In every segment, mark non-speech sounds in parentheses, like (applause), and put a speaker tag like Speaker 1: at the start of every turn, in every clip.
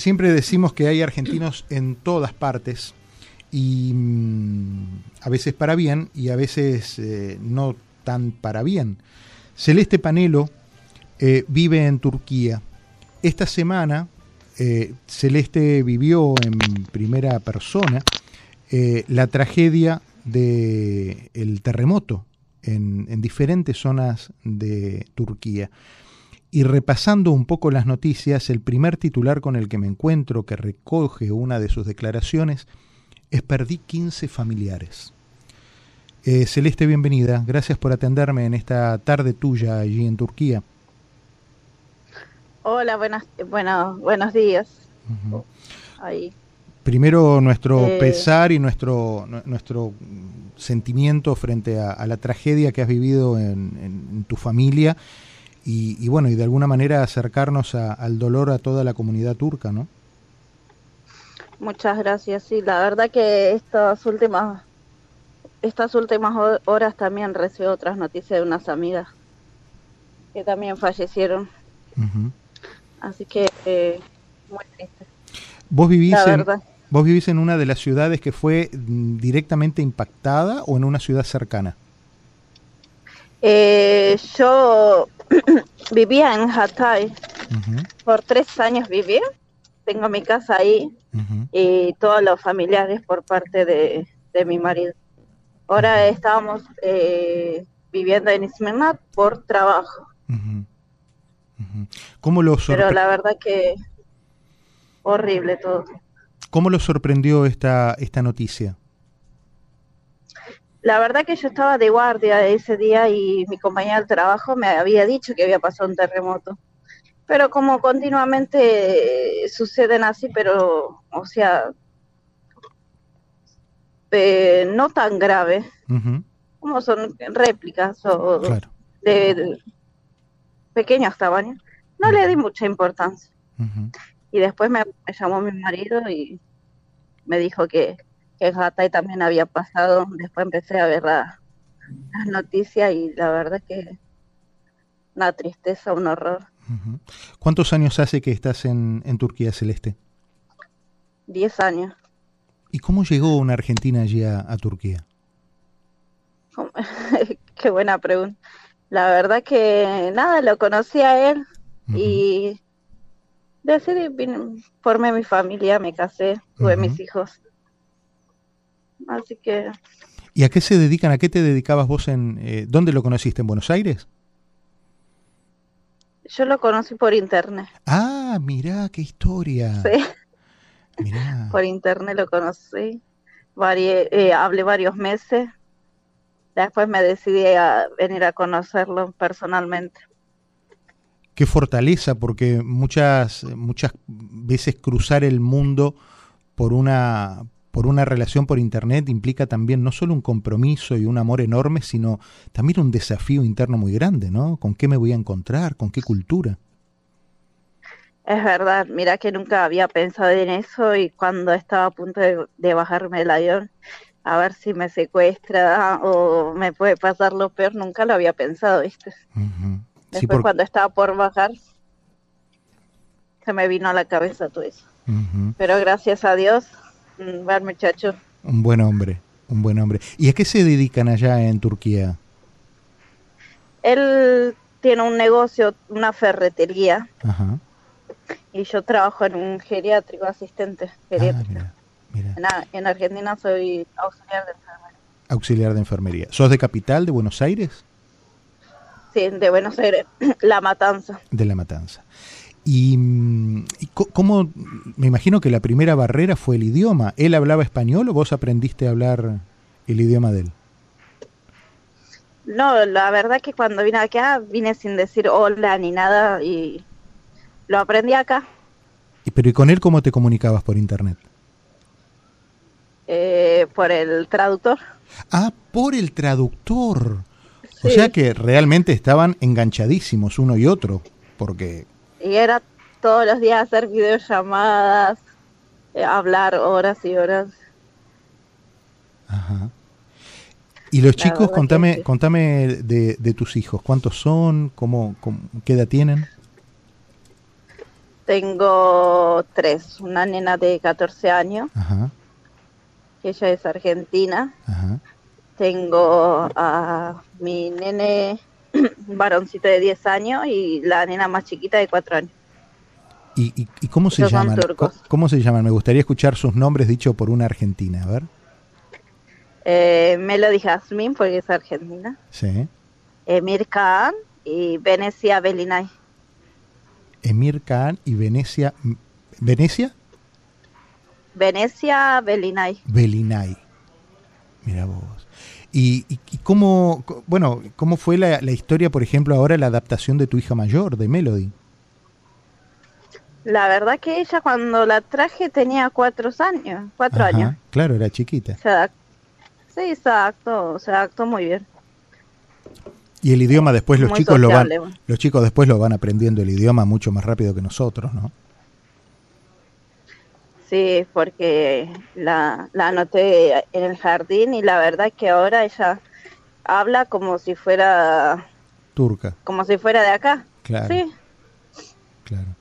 Speaker 1: siempre decimos que hay argentinos en todas partes y mm, a veces para bien y a veces eh, no tan para bien. Celeste Panelo eh, vive en Turquía. Esta semana eh, Celeste vivió en primera persona la tragedia del terremoto en, en diferentes zonas de Turquía. Y repasando un poco las noticias, el primer titular con el que me encuentro que recoge una de sus declaraciones es perdí 15 familiares. Eh, Celeste, bienvenida. Gracias por atenderme en esta tarde tuya allí en Turquía.
Speaker 2: Hola, buenas, bueno, buenos días.
Speaker 1: Primero nuestro eh, pesar y nuestro, nuestro sentimiento frente a, la tragedia que has vivido en, tu familia y, bueno, y de alguna manera acercarnos al dolor a toda la comunidad turca, ¿no?
Speaker 2: Muchas gracias. Sí, la verdad que estas últimas estas últimas horas también recibí otras noticias de unas amigas que también fallecieron. Así que eh, muy triste.
Speaker 1: ¿Vos vivís, en, ¿Vos vivís en una de las ciudades que fue mm, directamente impactada o en una ciudad cercana?
Speaker 2: Eh, yo (clears throat) vivía en Hatay. Por tres años viví. Tengo mi casa ahí y todos los familiares por parte de, mi marido. Ahora estábamos eh, viviendo en Ismenat por trabajo.
Speaker 1: ¿Cómo lo
Speaker 2: Pero la verdad que horrible todo.
Speaker 1: ¿Cómo lo sorprendió esta, esta noticia?
Speaker 2: La verdad que yo estaba de guardia ese día y mi compañera del trabajo me había dicho que había pasado un terremoto. Pero como continuamente suceden así, pero, o sea, eh, no tan grave, como son réplicas o de, pequeños tamaños, no le di mucha importancia. Y después me, llamó mi marido y me dijo que, que en Hatay también había pasado. Después empecé a ver las noticias y la verdad que una tristeza, un horror.
Speaker 1: ¿Cuántos años hace que estás en, Turquía Celeste?
Speaker 2: Diez años.
Speaker 1: ¿Y cómo llegó una argentina allí a, Turquía? (laughs)
Speaker 2: Qué buena pregunta. La verdad que nada, lo conocí a él y decidí, formé mi familia, me casé, tuve mis hijos. Así que...
Speaker 1: ¿Y a qué se dedican? ¿A qué te dedicabas vos en... Eh, ¿Dónde lo conociste? ¿En Buenos Aires?
Speaker 2: Yo lo conocí por internet.
Speaker 1: Ah, mirá, qué historia.
Speaker 2: Sí. (laughs) Por internet lo conocí. Eh, hablé varios meses. Después me decidí a venir a conocerlo personalmente.
Speaker 1: Qué fortaleza, porque muchas, muchas veces cruzar el mundo por una, por una relación por Internet implica también no solo un compromiso y un amor enorme, sino también un desafío interno muy grande, ¿no? ¿Con qué me voy a encontrar? ¿Con qué cultura?
Speaker 2: Es verdad, mira que nunca había pensado en eso y cuando estaba a punto de, bajarme el avión, a ver si me secuestra o me puede pasar lo peor, nunca lo había pensado, ¿viste? Después cuando estaba por bajar, se me vino a la cabeza todo eso. Pero gracias a Dios un buen muchacho.
Speaker 1: Un buen hombre, un buen hombre. ¿Y a qué se dedican allá en Turquía?
Speaker 2: Él tiene un negocio, una ferretería. Ajá. Y yo trabajo en un geriátrico, asistente geriátrico. Ah, en, Argentina soy auxiliar de enfermería.
Speaker 1: Auxiliar de enfermería. ¿Sos de capital, de Buenos Aires?
Speaker 2: Sí, de Buenos Aires, (clears throat) La Matanza.
Speaker 1: De La Matanza. Y, cómo, me imagino que la primera barrera fue el idioma. ¿Él hablaba español o vos aprendiste a hablar el idioma de él?
Speaker 2: No, la verdad que cuando vine acá vine sin decir hola ni nada y lo aprendí acá.
Speaker 1: ¿Y, pero ¿y con él cómo te comunicabas por internet?
Speaker 2: Eh, por el traductor.
Speaker 1: Ah, por el traductor. O sea que realmente estaban enganchadísimos uno y otro, porque
Speaker 2: y era todos los días hacer videollamadas, eh, hablar horas y horas.
Speaker 1: Ajá. Y los chicos, contame, contame de, tus hijos, ¿cuántos son? ¿Cómo, ¿Qué edad tienen?
Speaker 2: Tengo tres. Una nena de 14 años, que ella es argentina. Tengo a mi nene (clears throat) varoncito de 10 años y la nena más chiquita de 4 años.
Speaker 1: ¿Y, cómo se llaman? ¿Cómo, se llaman? Me gustaría escuchar sus nombres dicho por una argentina, a ver.
Speaker 2: Eh, Melody Jasmine, porque es argentina.
Speaker 1: Sí.
Speaker 2: Emir Khan y Venecia Belinay.
Speaker 1: Emir Khan y Venecia. ¿Venecia?
Speaker 2: Venecia Belinay.
Speaker 1: Belinay. Mira vos. ¿Y, cómo, bueno, cómo fue la, la, historia, por ejemplo, ahora la adaptación de tu hija mayor, de Melody?
Speaker 2: La verdad que ella cuando la traje tenía cuatro años, cuatro años.
Speaker 1: Claro, era chiquita.
Speaker 2: sí, exacto, se adaptó muy bien.
Speaker 1: Y el idioma después los chicos lo van, los chicos después lo van aprendiendo el idioma mucho más rápido que nosotros, ¿no?
Speaker 2: Sí, porque la, la anoté en el jardín y la verdad es que ahora ella habla como si fuera
Speaker 1: turca,
Speaker 2: como si fuera de acá.
Speaker 1: Claro. Sí. Claro.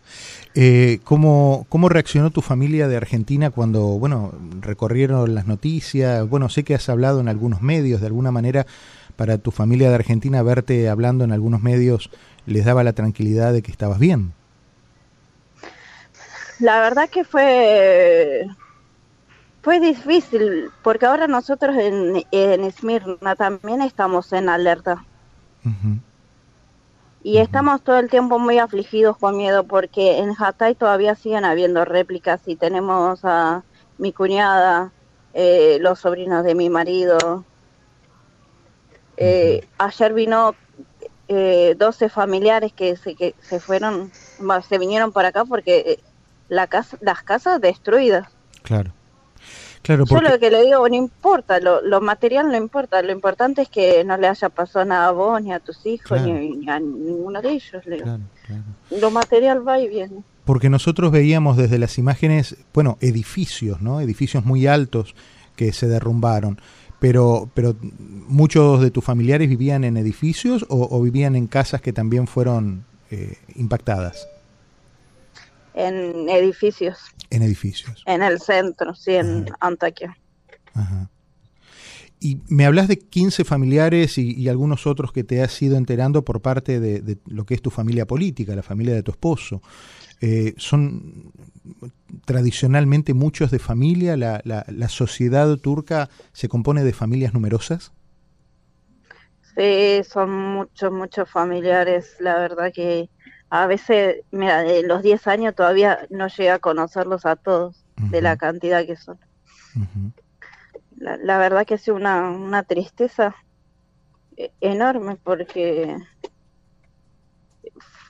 Speaker 1: Eh, ¿cómo, ¿Cómo reaccionó tu familia de Argentina cuando, bueno, recorrieron las noticias? Bueno, sé que has hablado en algunos medios, de alguna manera, para tu familia de Argentina verte hablando en algunos medios les daba la tranquilidad de que estabas bien.
Speaker 2: La verdad que fue fue difícil porque ahora nosotros en, en Esmirna también estamos en alerta. Y estamos todo el tiempo muy afligidos con miedo porque en Hatay todavía siguen habiendo réplicas y tenemos a mi cuñada, eh, los sobrinos de mi marido. Eh, ayer vino eh, 12 familiares que se, que se fueron, se vinieron para acá porque eh, la casa, las casas destruidas.
Speaker 1: Claro.
Speaker 2: Claro, Yo lo que le digo, no importa, lo, material no importa, lo importante es que no le haya pasado nada a vos, ni a tus hijos, ni, a ninguno de ellos. Lo material va y viene.
Speaker 1: Porque nosotros veíamos desde las imágenes, bueno, edificios, ¿no? Edificios muy altos que se derrumbaron. Pero, pero muchos de tus familiares vivían en edificios o, vivían en casas que también fueron eh, impactadas
Speaker 2: en edificios.
Speaker 1: En edificios.
Speaker 2: En el centro, sí, en Antaquia. Ajá.
Speaker 1: Y me hablas de 15 familiares y, algunos otros que te has ido enterando por parte de, lo que es tu familia política, la familia de tu esposo. Eh, ¿Son tradicionalmente muchos de familia? ¿La, la, la sociedad turca se compone de familias numerosas?
Speaker 2: Sí, son muchos, muchos familiares. La verdad que a veces, mira, de los 10 años todavía no llega a conocerlos a todos, de la cantidad que son. la, verdad que ha sido una, una tristeza e, enorme porque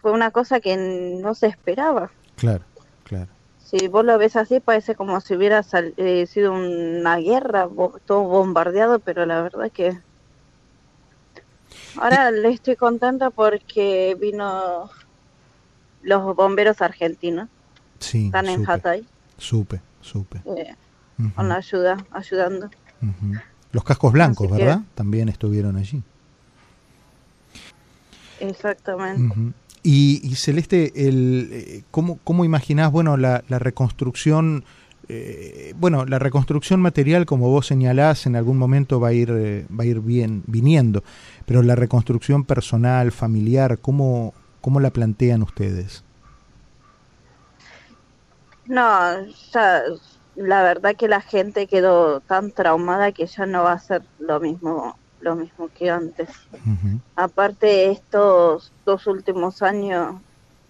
Speaker 2: fue una cosa que no se esperaba.
Speaker 1: Claro, claro.
Speaker 2: Si vos lo ves así, parece como si hubiera eh, sido una guerra, todo bombardeado, pero la verdad que... Ahora le estoy contenta porque vino los bomberos argentinos.
Speaker 1: Sí,
Speaker 2: están en Hatay.
Speaker 1: Supe, supe.
Speaker 2: Eh, con la ayuda, ayudando.
Speaker 1: Los cascos blancos, ¿verdad? También estuvieron allí.
Speaker 2: Exactamente.
Speaker 1: y, Celeste, el, eh, ¿cómo, ¿cómo imaginás, bueno, la, la reconstrucción, eh, bueno, la reconstrucción material, como vos señalás, en algún momento va a ir, va a ir bien, viniendo, pero la reconstrucción personal, familiar, ¿cómo, ¿Cómo la plantean ustedes?
Speaker 2: No, ya la verdad que la gente quedó tan traumada que ya no va a ser lo mismo lo mismo que antes. Aparte estos dos últimos años,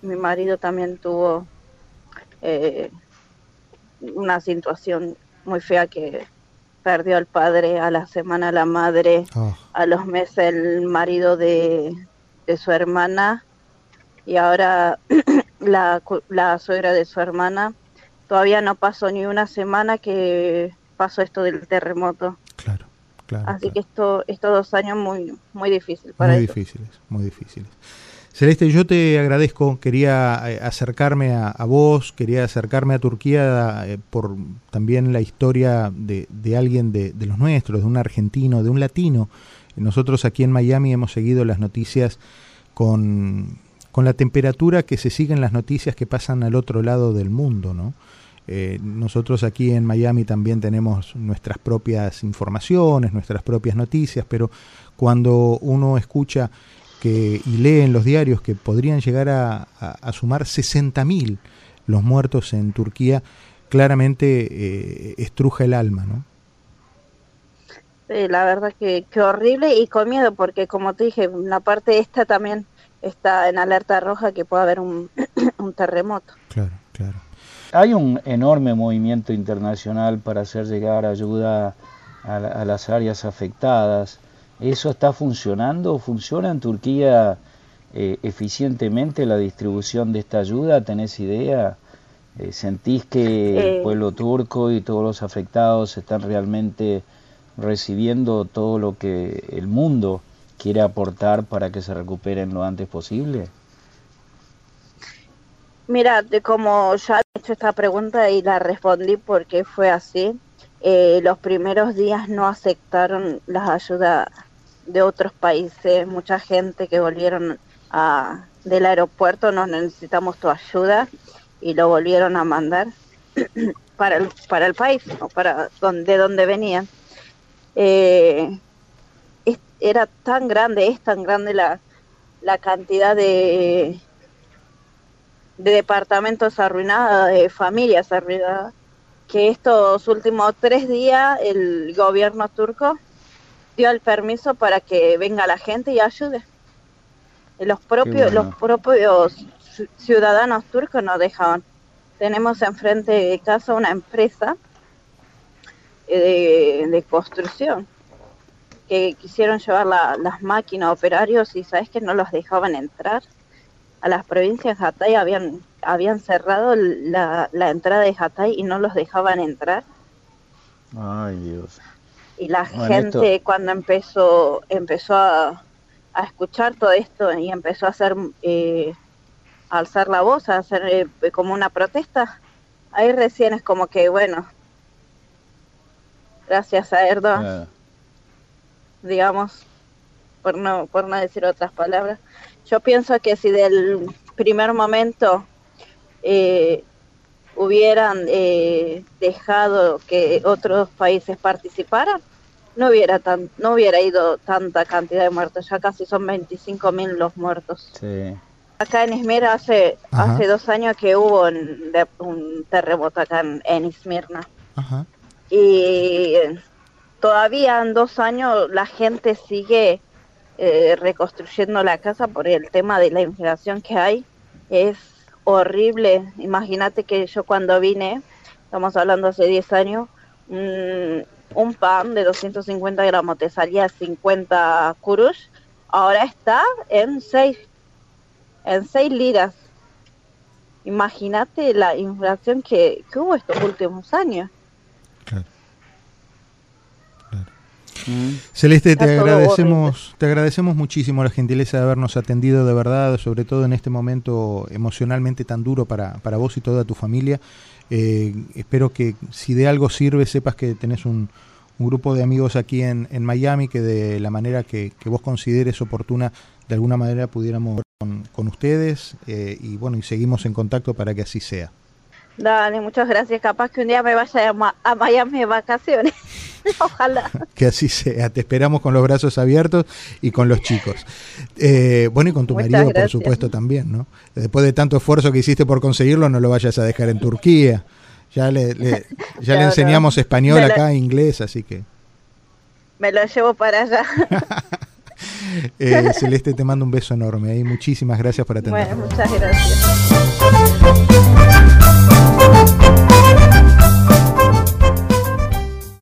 Speaker 2: mi marido también tuvo eh, una situación muy fea que perdió al padre, a la semana la madre, ah. a los meses el marido de, de su hermana y ahora (clears throat) la, la suegra de su hermana todavía no pasó ni una semana que pasó esto del terremoto.
Speaker 1: Claro, claro.
Speaker 2: Así que esto, estos dos años muy, muy difíciles para
Speaker 1: Muy difíciles, muy difíciles. Celeste, yo te agradezco, quería eh, acercarme a, vos, quería acercarme a Turquía eh, por también la historia de, de alguien de, de, los nuestros, de un argentino, de un latino. Nosotros aquí en Miami hemos seguido las noticias con con la temperatura que se siguen las noticias que pasan al otro lado del mundo, ¿no? Eh, nosotros aquí en Miami también tenemos nuestras propias informaciones, nuestras propias noticias, pero cuando uno escucha que, y lee en los diarios que podrían llegar a, a, sumar 60.000 los muertos en Turquía, claramente eh, estruja el alma, ¿no?
Speaker 2: La verdad que, que, horrible y con miedo, porque como te dije, la parte esta también está en alerta roja que puede haber un, (clears throat) un terremoto.
Speaker 1: Claro, claro.
Speaker 3: Hay un enorme movimiento internacional para hacer llegar ayuda a, las áreas afectadas. ¿Eso está funcionando? ¿Funciona en Turquía eh, eficientemente la distribución de esta ayuda? ¿Tenés idea? Eh, ¿Sentís que el eh. pueblo turco y todos los afectados están realmente recibiendo todo lo que el mundo quiere aportar para que se recuperen lo antes posible?
Speaker 2: Mira, como ya he hecho esta pregunta y la respondí porque fue así, eh, los primeros días no aceptaron las ayudas de otros países, mucha gente que volvieron a, del aeropuerto, nos necesitamos tu ayuda y lo volvieron a mandar (clears throat) para el, para el país o para donde, de donde venían. Eh, era tan grande, es tan grande la, la cantidad de de departamentos arruinados, de familias arruinadas, que estos últimos tres días el gobierno turco dio el permiso para que venga la gente y ayude. Los propios, los propios ciudadanos turcos nos dejaban. Tenemos enfrente de casa una empresa eh, de, construcción que quisieron llevar las máquinas operarios y sabes que no los dejaban entrar a las provincias de Hatay habían, habían cerrado la, entrada de Hatay y no los dejaban entrar.
Speaker 3: Ay, Dios.
Speaker 2: Y la gente cuando empezó, empezó a, escuchar todo esto y empezó a hacer, eh, alzar la voz, a hacer eh, como una protesta, ahí recién es como que, bueno, gracias a Erdogan, ah. Digamos, por no, por no decir otras palabras, yo pienso que si del primer momento eh, hubieran eh, dejado que otros países participaran, no hubiera tan, no hubiera ido tanta cantidad de muertos. Ya casi son 25 mil los muertos. Acá en Izmir hace hace dos años que hubo un, terremoto acá en, en Y todavía en dos años la gente sigue eh, reconstruyendo la casa por el tema de la inflación que hay. Es horrible. Imagínate que yo cuando vine, estamos hablando hace 10 años, un pan de 250 gramos te salía 50 kurush, ahora está en 6, en 6 liras. Imagínate la inflación que hubo estos últimos años.
Speaker 1: Celeste, te agradecemos, te agradecemos muchísimo la gentileza de habernos atendido de verdad, sobre todo en este momento emocionalmente tan duro para, para vos y toda tu familia. Eh, espero que si de algo sirve, sepas que tenés un, grupo de amigos aquí en, en, Miami que de la manera que, vos consideres oportuna, de alguna manera pudiéramos con, con ustedes eh, y bueno, y seguimos en contacto para que así sea.
Speaker 2: Dale, muchas gracias. Capaz que un día me vaya a, Miami de vacaciones. (laughs) Ojalá.
Speaker 1: Que así sea. Te esperamos con los brazos abiertos y con los chicos. Eh, bueno, y con tu marido, por supuesto, también, ¿no? Después de tanto esfuerzo que hiciste por conseguirlo, no lo vayas a dejar en Turquía. Ya le, (laughs) ya le enseñamos español acá, inglés, así que...
Speaker 2: Me lo llevo para allá. (laughs)
Speaker 1: Eh, Celeste, te mando un beso enorme. y muchísimas gracias por atendernos.
Speaker 2: Bueno, muchas gracias.